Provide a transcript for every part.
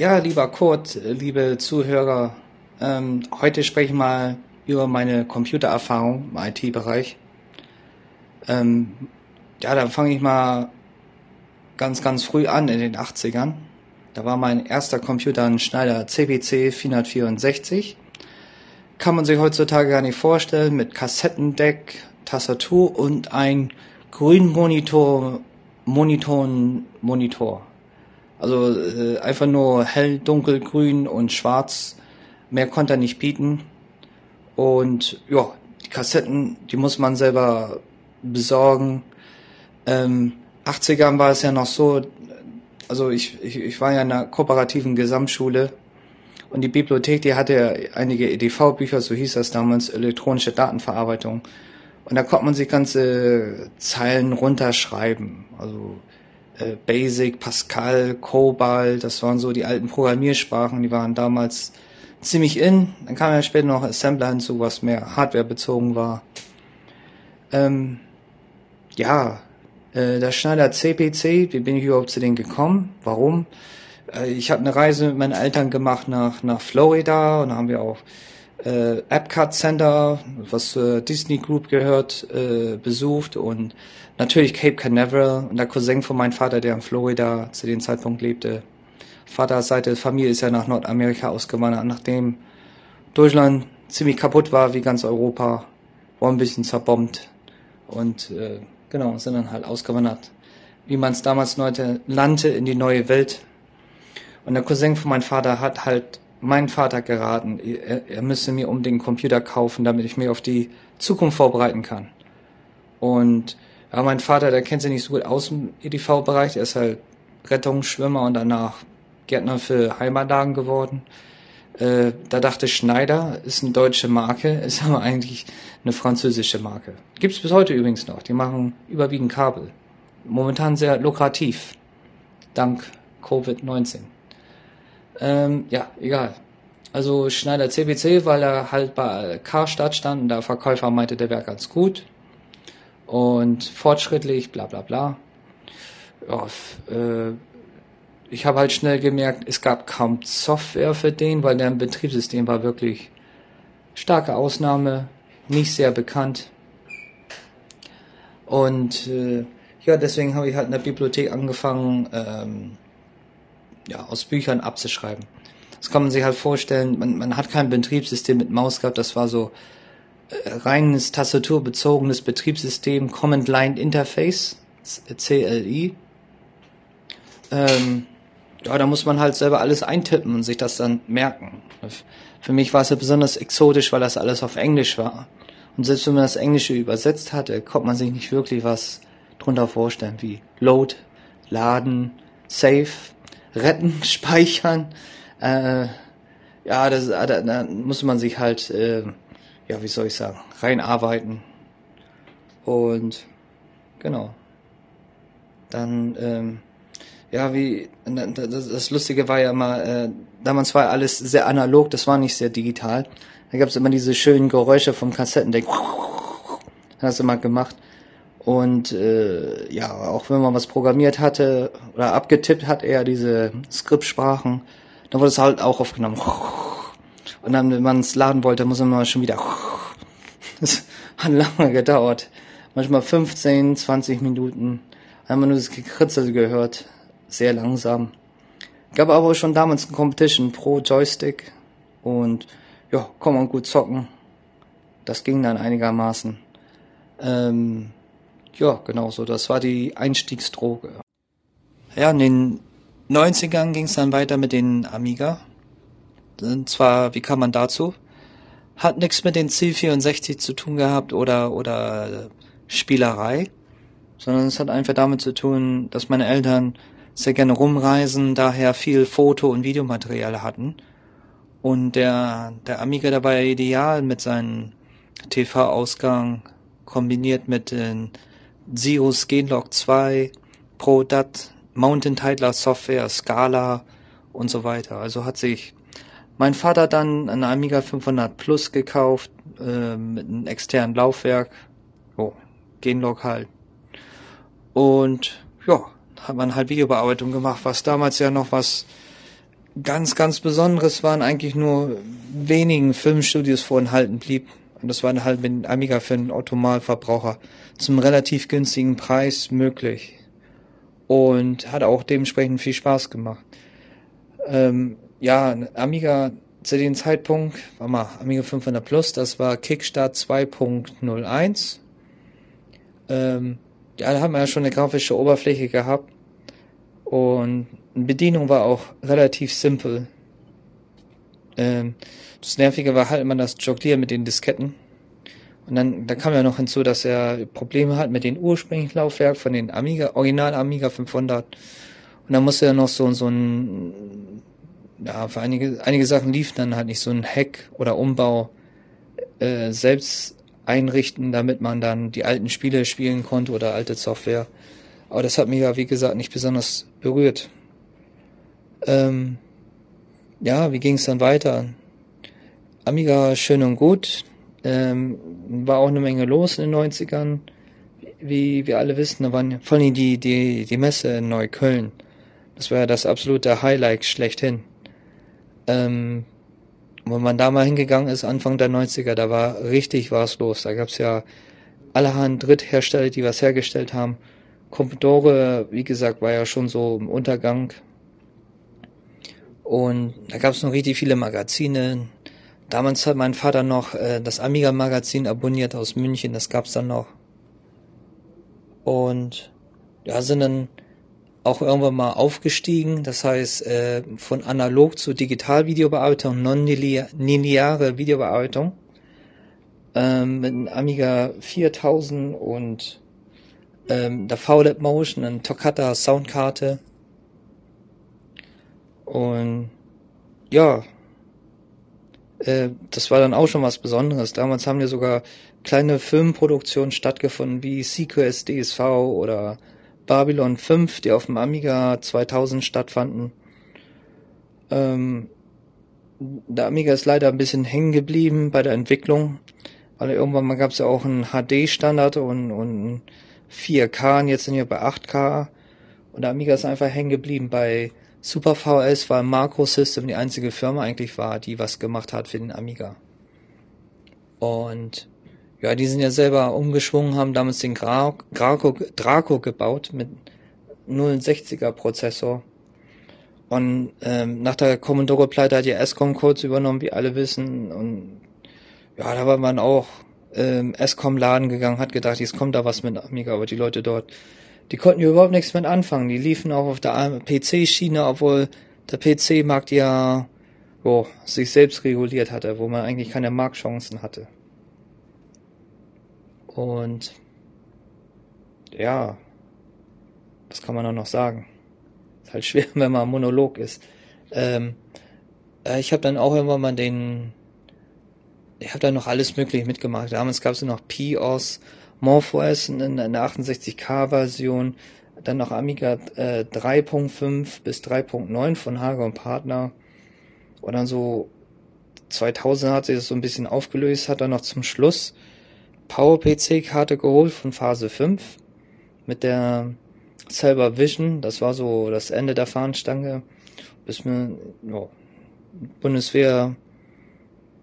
Ja, lieber Kurt, liebe Zuhörer, ähm, heute spreche ich mal über meine Computererfahrung im IT-Bereich. Ähm, ja, dann fange ich mal ganz, ganz früh an in den 80ern. Da war mein erster Computer ein Schneider CPC 464. Kann man sich heutzutage gar nicht vorstellen, mit Kassettendeck, Tastatur und ein Grünmonitor, Monitor, Monitor. Also äh, einfach nur hell, dunkel, grün und schwarz. Mehr konnte er nicht bieten. Und ja, die Kassetten, die muss man selber besorgen. Ähm, 80ern war es ja noch so, also ich, ich, ich war ja in einer kooperativen Gesamtschule und die Bibliothek, die hatte einige EDV-Bücher, so hieß das damals, elektronische Datenverarbeitung. Und da konnte man sich ganze Zeilen runterschreiben. Also äh, Basic, Pascal, Cobalt, das waren so die alten Programmiersprachen, die waren damals ziemlich in. Dann kam ja später noch Assembler hinzu, was mehr Hardware bezogen war. Ähm, ja, äh, der Schneider CPC, wie bin ich überhaupt zu denen gekommen? Warum? Äh, ich habe eine Reise mit meinen Eltern gemacht nach, nach Florida und da haben wir auch äh, Epcot Center, was zur Disney Group gehört, äh, besucht und natürlich Cape Canaveral und der Cousin von meinem Vater, der in Florida zu dem Zeitpunkt lebte. Vaterseite Familie ist ja nach Nordamerika ausgewandert, nachdem Deutschland ziemlich kaputt war, wie ganz Europa, war ein bisschen zerbombt und äh, genau, sind dann halt ausgewandert, wie man es damals nannte, in die neue Welt. Und der Cousin von meinem Vater hat halt mein Vater geraten, er, er müsse mir um den Computer kaufen, damit ich mich auf die Zukunft vorbereiten kann. Und ja, mein Vater, der kennt sich nicht so gut aus im EDV-Bereich, er ist halt Rettungsschwimmer und danach Gärtner für Heimatlagen geworden. Äh, da dachte Schneider, ist eine deutsche Marke, ist aber eigentlich eine französische Marke. Gibt's bis heute übrigens noch. Die machen überwiegend Kabel. Momentan sehr lukrativ. Dank Covid-19. Ähm, ja, egal. Also Schneider CBC, weil er halt bei Karstadt stand und der Verkäufer meinte, der wäre ganz gut und fortschrittlich, bla bla bla. Ja, äh, ich habe halt schnell gemerkt, es gab kaum Software für den, weil deren Betriebssystem war wirklich starke Ausnahme, nicht sehr bekannt. Und äh, ja, deswegen habe ich halt in der Bibliothek angefangen, ähm, ja, aus Büchern abzuschreiben. Das kann man sich halt vorstellen, man, man hat kein Betriebssystem mit Maus gehabt, das war so äh, reines tastaturbezogenes Betriebssystem, Command Line Interface, CLI. Ähm, ja, da muss man halt selber alles eintippen und sich das dann merken. Für mich war es ja besonders exotisch, weil das alles auf Englisch war. Und selbst wenn man das Englische übersetzt hatte, konnte man sich nicht wirklich was drunter vorstellen, wie Load, Laden, Save, retten, speichern. Äh, ja, das, da, da muss man sich halt, äh, ja, wie soll ich sagen, reinarbeiten. Und genau. Dann, ähm, ja, wie, das, das Lustige war ja mal, äh, damals war alles sehr analog, das war nicht sehr digital. Da gab es immer diese schönen Geräusche vom Kassettendeck. Hast du mal gemacht. Und äh, ja, auch wenn man was programmiert hatte oder abgetippt hat, eher diese Skriptsprachen, dann wurde es halt auch aufgenommen. Und dann, wenn man es laden wollte, muss man schon wieder. Das hat lange gedauert. Manchmal 15, 20 Minuten. Wir nur das Gekritzel gehört. Sehr langsam. Gab aber auch schon damals ein Competition pro Joystick. Und ja, kann man gut zocken. Das ging dann einigermaßen. Ähm, ja, genau so. Das war die Einstiegsdroge. Ja, in den 90ern ging es dann weiter mit den Amiga. Und zwar, wie kam man dazu? Hat nichts mit den C64 zu tun gehabt oder, oder Spielerei, sondern es hat einfach damit zu tun, dass meine Eltern sehr gerne rumreisen, daher viel Foto- und Videomaterial hatten. Und der, der Amiga, ja ideal mit seinem TV-Ausgang, kombiniert mit den Sius Genlog 2, ProDAT, Mountain Titler Software, Scala und so weiter. Also hat sich mein Vater dann einen Amiga 500 Plus gekauft, äh, mit einem externen Laufwerk, oh, Genlog halt. Und ja, hat man halt Videobearbeitung gemacht, was damals ja noch was ganz, ganz Besonderes waren eigentlich nur wenigen Filmstudios vorenthalten blieb. Und das war halt mit Amiga für den Automalverbraucher zum relativ günstigen Preis möglich. Und hat auch dementsprechend viel Spaß gemacht. Ähm, ja, Amiga zu dem Zeitpunkt, war mal Amiga 500 Plus, das war Kickstart 2.01. Ähm, ja, da hat man ja schon eine grafische Oberfläche gehabt. Und Bedienung war auch relativ simpel. Ähm, das Nervige war halt immer das Jonglieren mit den Disketten. Und dann, da kam ja noch hinzu, dass er Probleme hat mit den ursprünglichen Laufwerk von den Amiga, Original Amiga 500. Und dann musste er noch so, so ein, ja, für einige, einige Sachen lief dann halt nicht so ein Hack oder Umbau, äh, selbst einrichten, damit man dann die alten Spiele spielen konnte oder alte Software. Aber das hat mich ja, wie gesagt, nicht besonders berührt. Ähm, ja, wie ging es dann weiter? Amiga schön und gut. Ähm, war auch eine Menge los in den 90ern. Wie wir alle wissen, da waren vor allem die, die, die Messe in Neukölln. Das war ja das absolute Highlight schlechthin. Ähm, wenn man da mal hingegangen ist, Anfang der 90er, da war richtig was los. Da gab's ja allerhand Dritthersteller, die was hergestellt haben. Commodore, wie gesagt, war ja schon so im Untergang. Und da gab's noch richtig viele Magazine. Damals hat mein Vater noch äh, das Amiga-Magazin abonniert aus München, das gab's dann noch. Und ja, sind dann auch irgendwann mal aufgestiegen, das heißt äh, von analog zu Digital-Videobearbeitung, non-lineare Videobearbeitung ähm, mit einem Amiga 4000 und ähm, der VLab Motion, eine Toccata Soundkarte und ja, äh, das war dann auch schon was Besonderes. Damals haben ja sogar kleine Filmproduktionen stattgefunden wie CQS DSV oder Babylon 5, die auf dem Amiga 2000 stattfanden. Ähm, der Amiga ist leider ein bisschen hängen geblieben bei der Entwicklung, weil irgendwann mal gab es ja auch einen HD-Standard und, und 4K und jetzt sind wir bei 8K. Und der Amiga ist einfach hängen geblieben bei Super VS, weil Macro System die einzige Firma eigentlich war, die was gemacht hat für den Amiga. Und ja, die sind ja selber umgeschwungen, haben damals den Gra Graco, Draco gebaut mit 060er Prozessor. Und ähm, nach der Commodore-Pleite hat ja SCOM-Codes übernommen, wie alle wissen. Und ja, da war man auch ähm, SCOM-Laden gegangen, hat gedacht, jetzt kommt da was mit Amiga, aber die Leute dort, die konnten ja überhaupt nichts mit anfangen. Die liefen auch auf der PC-Schiene, obwohl der PC-Markt ja oh, sich selbst reguliert hatte, wo man eigentlich keine Marktchancen hatte. Und ja, was kann man auch noch sagen? Ist halt schwer, wenn man Monolog ist. Ähm, äh, ich habe dann auch immer mal den, ich habe da noch alles mögliche mitgemacht. Damals gab es noch POS, MorphOS in, der 68K-Version, dann noch Amiga äh, 3.5 bis 3.9 von Hager und Partner. Und dann so 2000 hat sich das so ein bisschen aufgelöst, hat dann noch zum Schluss PowerPC-Karte geholt von Phase 5 mit der Cyber Vision. Das war so das Ende der Fahnenstange. Bis mir, ja, Bundeswehr,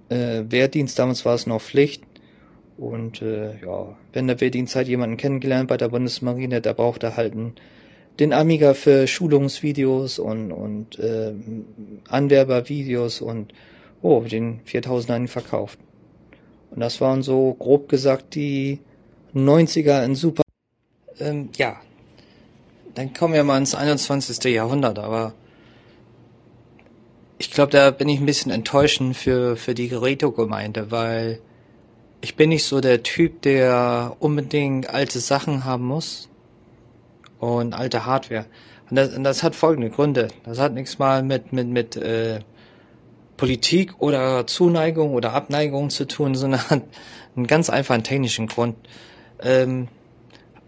äh, Wehrdienst, damals war es noch Pflicht. Und äh, ja, wenn der Wehrdienst halt jemanden kennengelernt bei der Bundesmarine, der braucht er halt einen, den Amiga für Schulungsvideos und, und äh, Anwerbervideos und oh, den 4000 verkauft. Und das waren so grob gesagt die 90er in Super. Ähm, ja, dann kommen wir mal ins 21. Jahrhundert, aber ich glaube, da bin ich ein bisschen enttäuschend für, für die Gerätegemeinde, weil ich bin nicht so der Typ, der unbedingt alte Sachen haben muss und alte Hardware. Und das, und das hat folgende Gründe. Das hat nichts mal mit, mit, mit äh, Politik oder Zuneigung oder Abneigung zu tun, sondern einen ganz einfachen technischen Grund. Ähm,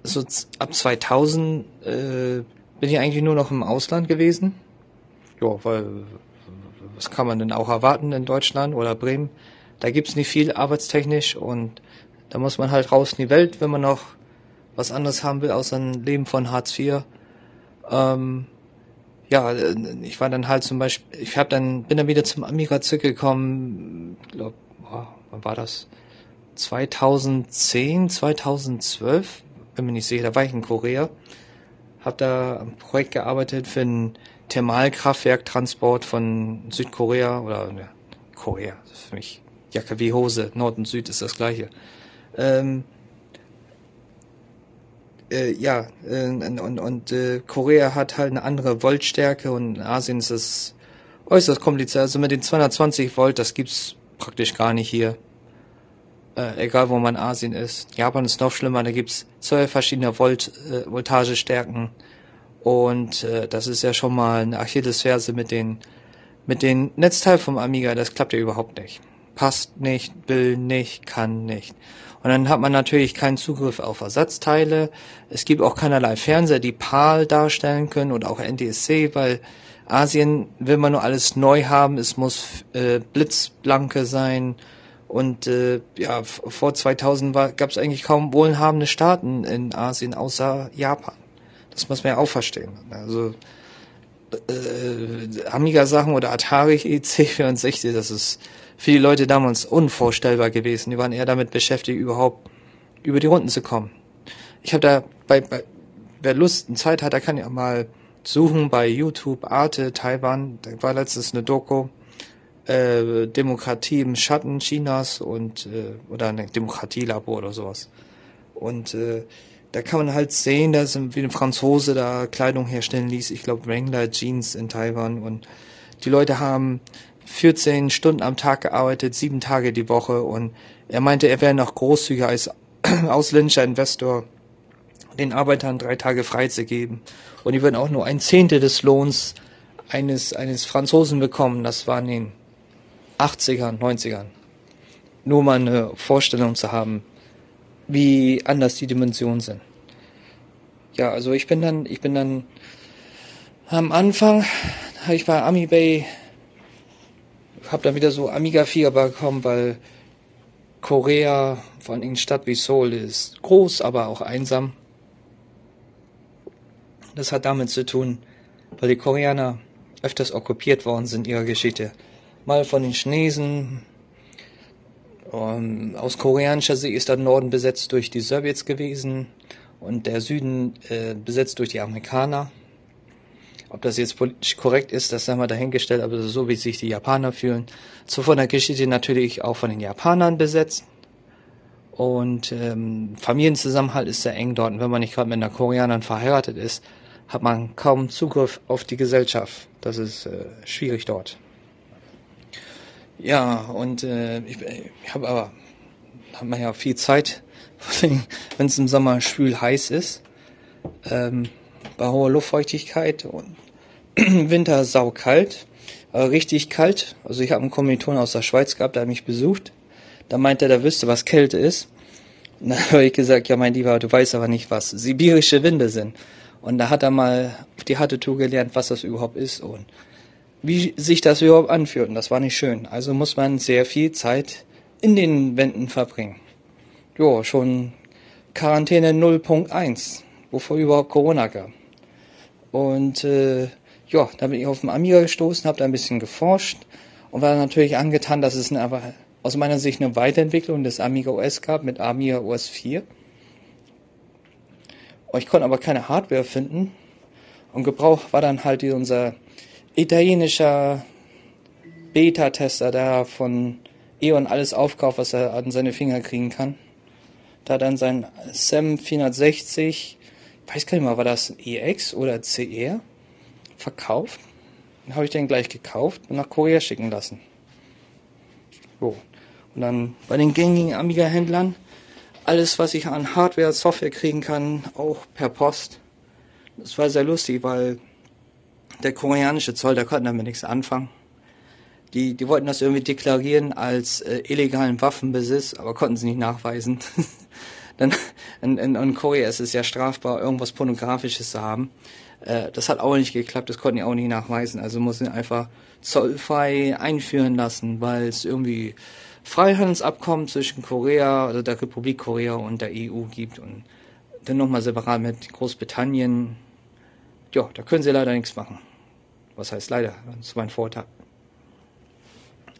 so ab 2000 äh, bin ich eigentlich nur noch im Ausland gewesen. Ja, weil was kann man denn auch erwarten in Deutschland oder Bremen? Da gibt's nicht viel arbeitstechnisch und da muss man halt raus in die Welt, wenn man noch was anderes haben will, außer ein Leben von Hartz IV. Ähm, ja, äh, ich war dann halt zum Beispiel, ich habe dann bin dann wieder zum Amiga zurückgekommen, glaub, boah, wann war das? 2010, 2012, bin mir nicht sicher, da war ich in Korea, habe da ein Projekt gearbeitet für ein Thermalkraftwerktransport von Südkorea oder ja, Korea, das ist für mich Jacke wie Hose, Nord und Süd ist das gleiche. Ähm, äh, ja, äh, und, und äh, Korea hat halt eine andere Voltstärke und in Asien ist es äußerst kompliziert. Also mit den 220 Volt, das gibt's praktisch gar nicht hier. Äh, egal wo man in Asien ist. Japan ist noch schlimmer, da gibt's zwei verschiedene Volt, äh, Voltagestärken. Und äh, das ist ja schon mal eine Achillesferse mit den mit den Netzteil vom Amiga, das klappt ja überhaupt nicht. Passt nicht, will nicht, kann nicht. Und dann hat man natürlich keinen Zugriff auf Ersatzteile. Es gibt auch keinerlei Fernseher, die PAL darstellen können oder auch NTSC, weil Asien will man nur alles neu haben. Es muss äh, blitzblanke sein. Und äh, ja, vor 2000 gab es eigentlich kaum wohlhabende Staaten in Asien außer Japan. Das muss man ja auch verstehen. Also äh, Amiga-Sachen oder Atari EC64, das ist für die Leute damals unvorstellbar gewesen. Die waren eher damit beschäftigt, überhaupt über die Runden zu kommen. Ich habe da bei, bei wer Lust und Zeit hat, der kann ja mal suchen bei YouTube, Arte, Taiwan. Da war letztens eine Doku, äh, Demokratie im Schatten Chinas und äh, oder ein Demokratielabor oder sowas. Und äh, da kann man halt sehen, dass wie ein Franzose da Kleidung herstellen ließ. Ich glaube Wrangler Jeans in Taiwan und die Leute haben 14 Stunden am Tag gearbeitet, sieben Tage die Woche und er meinte, er wäre noch großzügiger als ausländischer Investor, den Arbeitern drei Tage freizugeben. Und die würden auch nur ein Zehntel des Lohns eines, eines Franzosen bekommen. Das war in den 80ern, 90ern. Nur mal eine Vorstellung zu haben, wie anders die Dimensionen sind. Ja, also ich bin dann, ich bin dann am Anfang, habe ich bei AmiBay habe dann wieder so Amiga-Fieber bekommen, weil Korea, vor allem in Stadt wie Seoul, ist groß, aber auch einsam. Das hat damit zu tun, weil die Koreaner öfters okkupiert worden sind in ihrer Geschichte. Mal von den Chinesen. Um, aus koreanischer Sicht ist der Norden besetzt durch die Sowjets gewesen und der Süden äh, besetzt durch die Amerikaner. Ob das jetzt politisch korrekt ist, das haben wir dahingestellt, aber so wie sich die Japaner fühlen. So von der Geschichte natürlich auch von den Japanern besetzt. Und ähm, Familienzusammenhalt ist sehr eng dort. Und wenn man nicht gerade mit einer Koreanerin verheiratet ist, hat man kaum Zugriff auf die Gesellschaft. Das ist äh, schwierig dort. Ja, und äh, ich, ich habe aber, hat man ja viel Zeit, wenn es im Sommer schwül heiß ist. Ähm, bei hoher Luftfeuchtigkeit und Winter saukalt, äh, richtig kalt. Also ich habe einen Kommiliton aus der Schweiz gehabt, der hat mich besucht. Da meinte er, der wüsste, was Kälte ist. Und dann habe ich gesagt, ja mein Lieber, du weißt aber nicht, was sibirische Winde sind. Und da hat er mal auf die harte Tour gelernt, was das überhaupt ist und wie sich das überhaupt anfühlt. Und das war nicht schön. Also muss man sehr viel Zeit in den Wänden verbringen. Jo, schon Quarantäne 0.1, bevor überhaupt Corona gab. Und äh, ja, da bin ich auf dem Amiga gestoßen, habe da ein bisschen geforscht und war natürlich angetan, dass es eine, aus meiner Sicht eine Weiterentwicklung des Amiga OS gab mit Amiga OS 4. Ich konnte aber keine Hardware finden und Gebrauch war dann halt unser italienischer Beta-Tester, der von E.ON alles aufkauft, was er an seine Finger kriegen kann. Da dann sein SEM 460 weiß gar nicht mal, war das ein EX oder CR verkauft? Dann habe ich den gleich gekauft und nach Korea schicken lassen. So. Und dann bei den gängigen Amiga-Händlern alles, was ich an Hardware, Software kriegen kann, auch per Post. Das war sehr lustig, weil der koreanische Zoll, der konnte damit nichts anfangen. Die, die wollten das irgendwie deklarieren als äh, illegalen Waffenbesitz, aber konnten sie nicht nachweisen. dann in, in, in Korea ist es ja strafbar, irgendwas Pornografisches zu haben. Äh, das hat auch nicht geklappt, das konnten die auch nicht nachweisen. Also mussten sie einfach zollfrei einführen lassen, weil es irgendwie Freihandelsabkommen zwischen Korea, also der Republik Korea und der EU gibt und dann nochmal separat mit Großbritannien. Ja, da können sie leider nichts machen. Was heißt leider? Das ist mein Vorteil.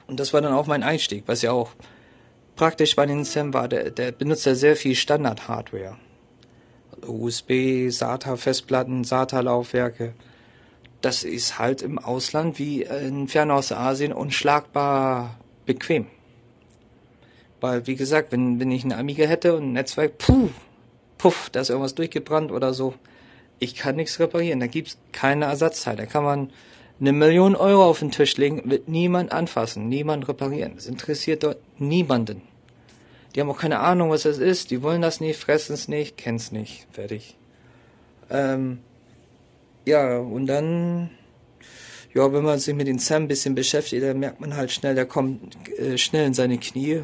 Und das war dann auch mein Einstieg, was ja auch praktisch bei den Sam war. Der, der benutzt ja sehr viel Standard-Hardware. USB, SATA-Festplatten, SATA-Laufwerke. Das ist halt im Ausland wie in Fernostasien unschlagbar bequem. Weil, wie gesagt, wenn, wenn ich einen Amiga hätte und ein Netzwerk, puh, puff, da ist irgendwas durchgebrannt oder so. Ich kann nichts reparieren. Da gibt's keine Ersatzteil. Da kann man eine Million Euro auf den Tisch legen, wird niemand anfassen, niemand reparieren. Das interessiert dort niemanden. Die haben auch keine Ahnung, was das ist. Die wollen das nicht, fressen es nicht, kennen's nicht. Fertig. Ähm, ja, und dann, ja, wenn man sich mit den Sam ein bisschen beschäftigt, dann merkt man halt schnell, der kommt äh, schnell in seine Knie.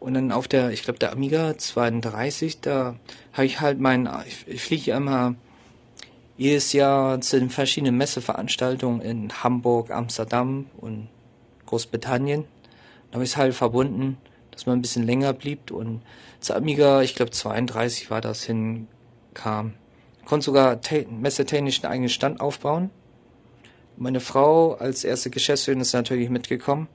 Und dann auf der, ich glaube, der Amiga 32, da habe ich halt mein, ich, ich fliege immer jedes Jahr zu den verschiedenen Messeveranstaltungen in Hamburg, Amsterdam und Großbritannien. Da habe ich es halt verbunden, dass man ein bisschen länger blieb und zur Amiga, ich glaube 32 war das, hinkam. Konnte sogar messetechnisch einen eigenen Stand aufbauen. Meine Frau als erste Geschäftsführerin ist natürlich mitgekommen.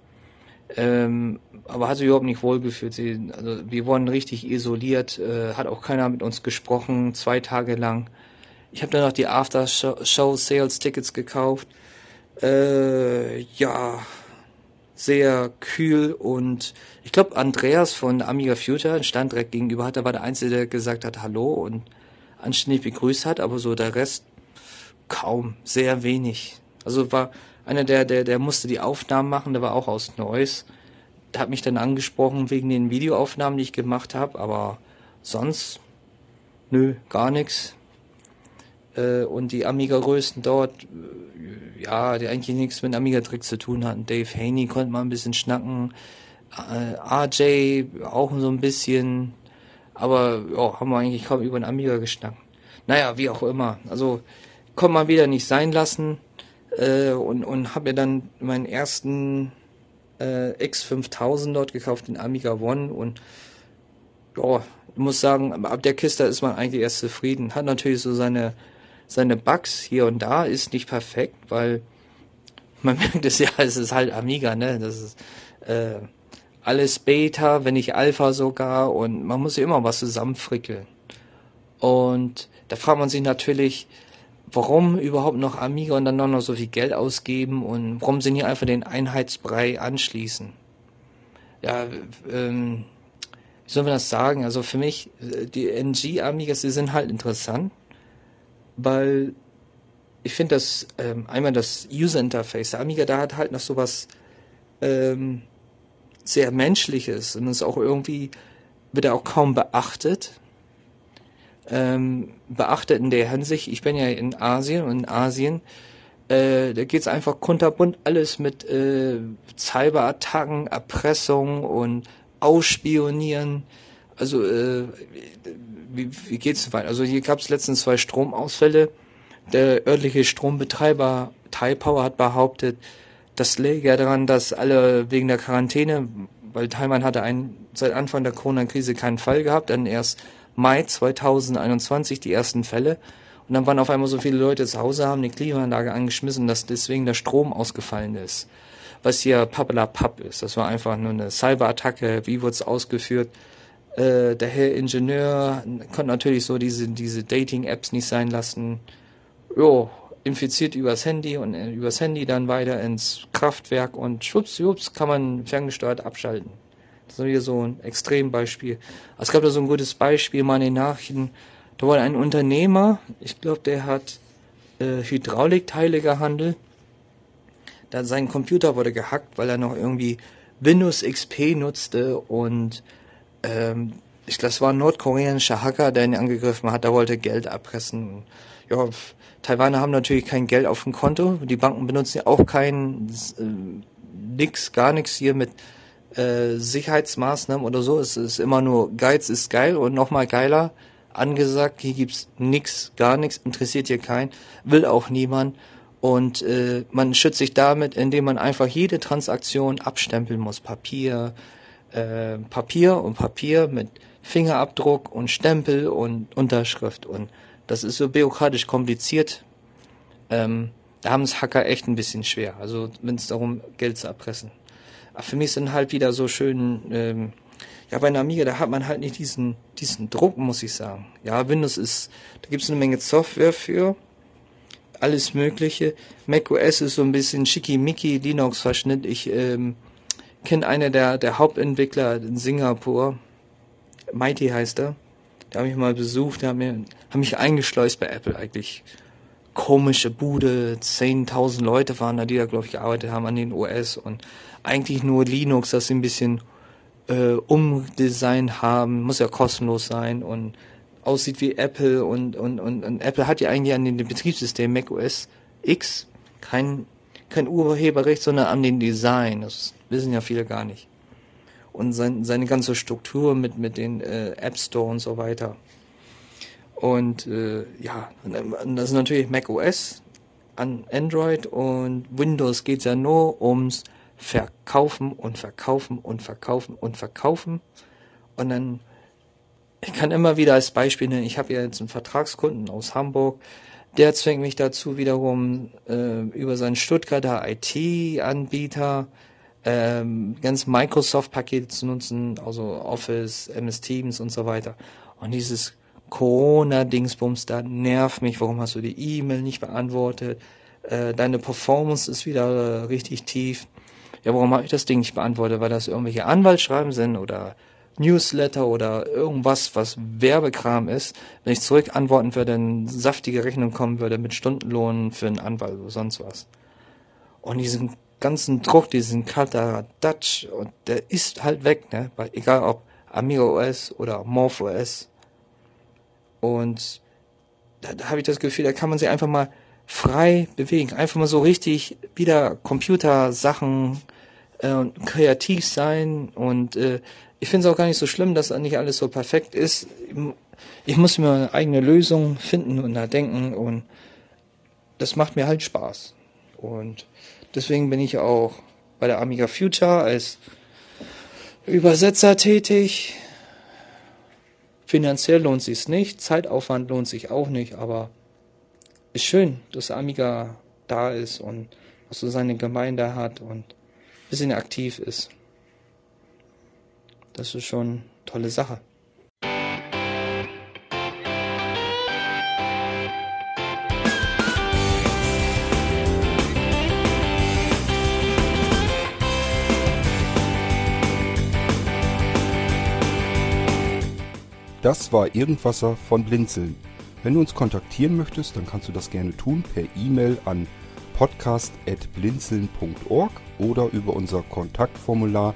Ähm, aber hat sich überhaupt nicht wohlgefühlt. Sie, also wir wurden richtig isoliert, äh, hat auch keiner mit uns gesprochen, zwei Tage lang. Ich habe dann noch die After-Show-Sales-Tickets gekauft. Äh, ja, sehr kühl und ich glaube Andreas von Amiga Future stand direkt gegenüber hat, da war der Einzige, der gesagt hat Hallo und anständig begrüßt hat, aber so der Rest kaum, sehr wenig. Also war einer der, der, der musste die Aufnahmen machen, der war auch aus Neuss. Der hat mich dann angesprochen wegen den Videoaufnahmen, die ich gemacht habe, aber sonst, nö, gar nichts. Äh, und die Amiga-Größen dort, äh, ja, die eigentlich nichts mit Amiga-Tricks zu tun hatten. Dave Haney konnte mal ein bisschen schnacken. Äh, RJ auch so ein bisschen. Aber ja, haben wir eigentlich kaum über den Amiga geschnackt. Naja, wie auch immer. Also konnte man wieder nicht sein lassen. Äh, und und habe mir dann meinen ersten äh, X5000 dort gekauft, den Amiga One. Und ja, muss sagen, ab der Kiste ist man eigentlich erst zufrieden. Hat natürlich so seine seine Bugs hier und da ist nicht perfekt, weil man merkt es ja, es ist halt Amiga, ne? Das ist äh, alles Beta, wenn nicht Alpha sogar und man muss ja immer was zusammenfrickeln. Und da fragt man sich natürlich, warum überhaupt noch Amiga und dann noch so viel Geld ausgeben und warum sie nicht einfach den Einheitsbrei anschließen. Ja, ähm, wie soll man das sagen? Also für mich, äh, die NG Amigas, die sind halt interessant weil ich finde, dass ähm, einmal das User Interface, der Amiga, da hat halt noch sowas ähm, sehr Menschliches und ist auch irgendwie, wird er auch kaum beachtet. Ähm, beachtet in der Hinsicht, ich bin ja in Asien und in Asien, äh, da geht's einfach kunterbunt alles mit äh, Cyberattacken, Erpressung und Ausspionieren. Also äh, wie, wie geht's weiter? Also hier gab es letztens zwei Stromausfälle. Der örtliche Strombetreiber Taipower hat behauptet, das läge ja daran, dass alle wegen der Quarantäne, weil Taiwan hatte einen, seit Anfang der Corona-Krise keinen Fall gehabt, dann erst Mai 2021 die ersten Fälle. Und dann waren auf einmal so viele Leute zu Hause, haben die Klimaanlage angeschmissen, dass deswegen der Strom ausgefallen ist. Was hier Pappela Papp ist. Das war einfach nur eine Cyberattacke. Wie wurde es ausgeführt? Äh, der Herr Ingenieur konnte natürlich so diese, diese Dating-Apps nicht sein lassen. Jo, infiziert übers Handy und äh, übers Handy dann weiter ins Kraftwerk und schwupps, schwupps kann man ferngesteuert abschalten. Das ist wieder so ein Extrembeispiel. Es gab da so ein gutes Beispiel mal in den Nachrichten. Da war ein Unternehmer, ich glaube, der hat äh, Hydraulikteile gehandelt. Da sein Computer wurde gehackt, weil er noch irgendwie Windows XP nutzte und ähm, ich, das war ein nordkoreanischer Hacker, der ihn angegriffen hat, der wollte Geld abpressen. Ja, Taiwaner haben natürlich kein Geld auf dem Konto. Die Banken benutzen ja auch kein äh, nix, gar nichts hier mit äh, Sicherheitsmaßnahmen oder so. Es ist immer nur Geiz ist geil und nochmal geiler angesagt. Hier gibt's nix, gar nichts, interessiert hier keinen, will auch niemand. Und äh, man schützt sich damit, indem man einfach jede Transaktion abstempeln muss. Papier, äh, Papier und Papier mit Fingerabdruck und Stempel und Unterschrift und das ist so bürokratisch kompliziert. Ähm, da haben es Hacker echt ein bisschen schwer. Also wenn es darum Geld zu erpressen. Aber für mich sind halt wieder so schön, ähm, ja, bei einer Amiga, da hat man halt nicht diesen, diesen Druck, muss ich sagen. Ja, Windows ist, da gibt es eine Menge Software für, alles Mögliche. Mac OS ist so ein bisschen schickimicki Linux-Verschnitt. Ich ähm, kenne einer der, der Hauptentwickler in Singapur, Mighty heißt er. Da habe ich mal besucht, der hat mir, haben mich eingeschleust bei Apple eigentlich. Komische Bude, 10.000 Leute waren da, die da, glaube ich, gearbeitet haben an den OS und eigentlich nur Linux, dass sie ein bisschen äh, umdesign haben, muss ja kostenlos sein und aussieht wie Apple und, und, und, und Apple hat ja eigentlich an dem Betriebssystem Mac OS X kein, kein Urheberrecht, sondern an den Design. Das wissen ja viele gar nicht und sein, seine ganze Struktur mit, mit den äh, App Store und so weiter. Und äh, ja, das ist natürlich Mac OS an Android und Windows geht ja nur ums Verkaufen und Verkaufen und Verkaufen und Verkaufen. Und dann, ich kann immer wieder als Beispiel nennen, ich habe ja jetzt einen Vertragskunden aus Hamburg, der zwingt mich dazu wiederum äh, über seinen Stuttgarter IT-Anbieter ähm, ganz Microsoft-Pakete zu nutzen, also Office, MS Teams und so weiter. Und dieses Corona-Dingsbums da nervt mich. Warum hast du die E-Mail nicht beantwortet? Äh, deine Performance ist wieder äh, richtig tief. Ja, warum habe ich das Ding nicht beantwortet? Weil das irgendwelche Anwaltsschreiben sind oder Newsletter oder irgendwas, was Werbekram ist. Wenn ich zurück antworten würde, eine saftige Rechnung kommen würde mit Stundenlohn für einen Anwalt oder sonst was. Und diesen ganzen Druck, diesen Dutch und der ist halt weg, ne? Egal ob Amiga OS oder Morph OS. Und da, da habe ich das Gefühl, da kann man sich einfach mal frei bewegen, einfach mal so richtig wieder Computersachen äh, kreativ sein und äh, ich finde es auch gar nicht so schlimm, dass nicht alles so perfekt ist. Ich muss mir eine eigene Lösung finden und da denken und das macht mir halt Spaß. Und Deswegen bin ich auch bei der Amiga Future als Übersetzer tätig. Finanziell lohnt sich's nicht, Zeitaufwand lohnt sich auch nicht, aber ist schön, dass Amiga da ist und so seine Gemeinde hat und ein bisschen aktiv ist. Das ist schon eine tolle Sache. Das war Irgendwasser von Blinzeln. Wenn du uns kontaktieren möchtest, dann kannst du das gerne tun per E-Mail an podcast.blinzeln.org oder über unser Kontaktformular